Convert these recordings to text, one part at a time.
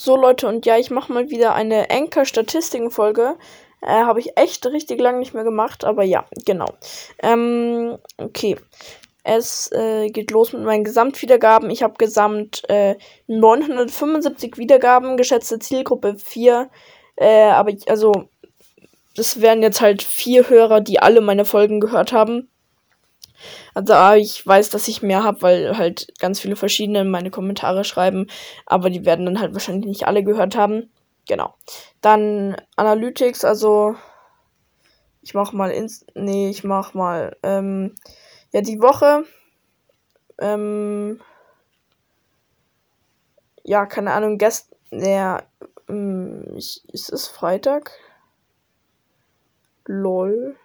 So Leute, und ja, ich mache mal wieder eine Anchor-Statistiken-Folge. Äh, Habe ich echt richtig lange nicht mehr gemacht, aber ja, genau. Ähm, okay. Es äh, geht los mit meinen Gesamtwiedergaben. Ich habe gesamt äh, 975 Wiedergaben, geschätzte Zielgruppe 4. Äh, aber ich, also, das wären jetzt halt vier Hörer, die alle meine Folgen gehört haben. Also ah, ich weiß, dass ich mehr habe, weil halt ganz viele verschiedene meine Kommentare schreiben, aber die werden dann halt wahrscheinlich nicht alle gehört haben. Genau. Dann Analytics, also ich mach mal ins nee, ich mach mal ähm, ja die Woche ähm, ja, keine Ahnung, gestern ja, ähm, ist es Freitag? Lol.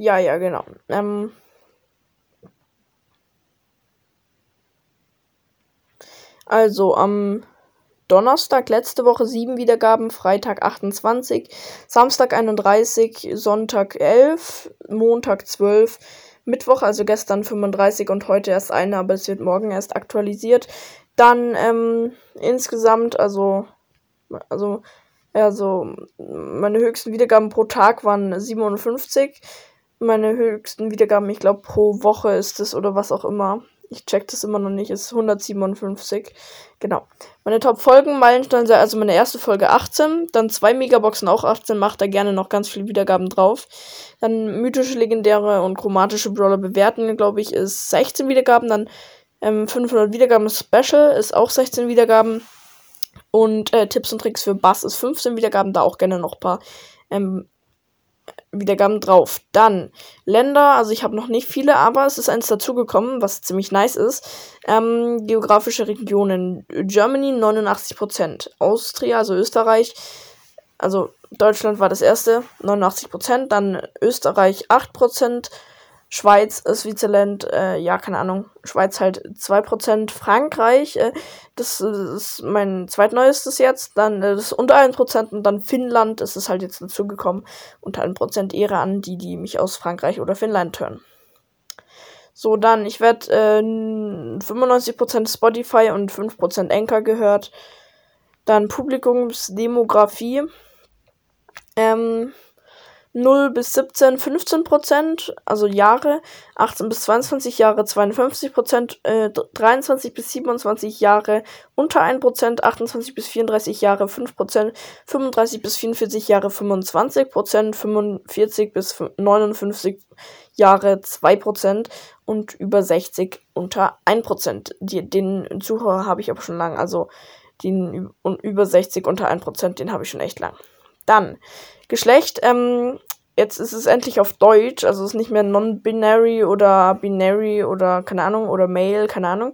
Ja, ja, genau. Ähm, also am Donnerstag letzte Woche 7 Wiedergaben, Freitag 28, Samstag 31, Sonntag 11, Montag 12, Mittwoch, also gestern 35 und heute erst eine, aber es wird morgen erst aktualisiert. Dann ähm, insgesamt, also, also, also meine höchsten Wiedergaben pro Tag waren 57 meine höchsten Wiedergaben, ich glaube, pro Woche ist es oder was auch immer. Ich check das immer noch nicht, ist 157. Genau. Meine Top-Folgen, Meilenstein, also meine erste Folge 18, dann zwei Megaboxen auch 18, macht da gerne noch ganz viele Wiedergaben drauf. Dann mythische, legendäre und chromatische Brawler bewerten, glaube ich, ist 16 Wiedergaben. Dann ähm, 500 Wiedergaben Special ist auch 16 Wiedergaben. Und äh, Tipps und Tricks für Bass ist 15 Wiedergaben, da auch gerne noch ein paar ähm, Wiedergaben drauf. Dann Länder, also ich habe noch nicht viele, aber es ist eins dazugekommen, was ziemlich nice ist. Ähm, geografische Regionen. Germany 89%. Austria, also Österreich, also Deutschland war das erste, 89%. Dann Österreich 8%. Schweiz ist Vizeland, äh, ja, keine Ahnung. Schweiz halt 2%. Frankreich, äh, das ist mein zweitneuestes jetzt. Dann äh, das unter 1%. Und dann Finnland, das ist halt jetzt dazugekommen. Unter 1% Ehre an die, die mich aus Frankreich oder Finnland hören. So, dann, ich werde äh, 95% Spotify und 5% Anchor gehört. Dann Publikumsdemografie. Ähm, 0 bis 17 15 Prozent, also Jahre, 18 bis 22 Jahre 52 Prozent, äh, 23 bis 27 Jahre unter 1 Prozent, 28 bis 34 Jahre 5 Prozent, 35 bis 44 Jahre 25 Prozent, 45 bis 59 Jahre 2 Prozent und über 60 unter 1 Prozent. Den Zuhörer habe ich aber schon lang, also den über 60 unter 1 Prozent, den habe ich schon echt lang. Dann Geschlecht, ähm, jetzt ist es endlich auf Deutsch, also es ist nicht mehr non-binary oder binary oder keine Ahnung, oder male, keine Ahnung.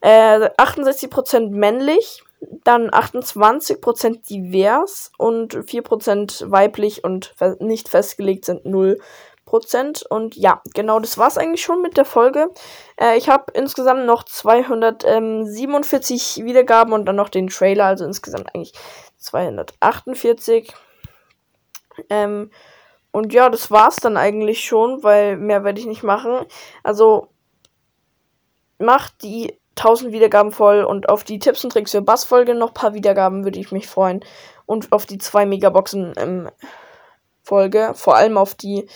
Äh, 68% männlich, dann 28% divers und 4% weiblich und nicht festgelegt sind 0%. Und ja, genau, das war's eigentlich schon mit der Folge. Äh, ich habe insgesamt noch 247 Wiedergaben und dann noch den Trailer, also insgesamt eigentlich 248. Ähm, und ja, das war's dann eigentlich schon, weil mehr werde ich nicht machen. Also macht die 1000 Wiedergaben voll und auf die Tipps und Tricks für Bass-Folge noch ein paar Wiedergaben würde ich mich freuen. Und auf die zwei Megaboxen ähm, Folge, vor allem auf die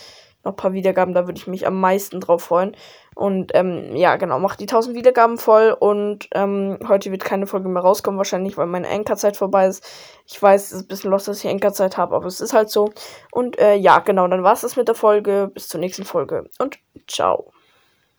noch ein paar Wiedergaben, da würde ich mich am meisten drauf freuen. Und ähm, ja, genau, macht die 1000 Wiedergaben voll und ähm, heute wird keine Folge mehr rauskommen, wahrscheinlich, weil meine Enkerzeit vorbei ist. Ich weiß, es ist ein bisschen los, dass ich Enkerzeit habe, aber es ist halt so. Und äh, ja, genau, dann war es das mit der Folge. Bis zur nächsten Folge und ciao.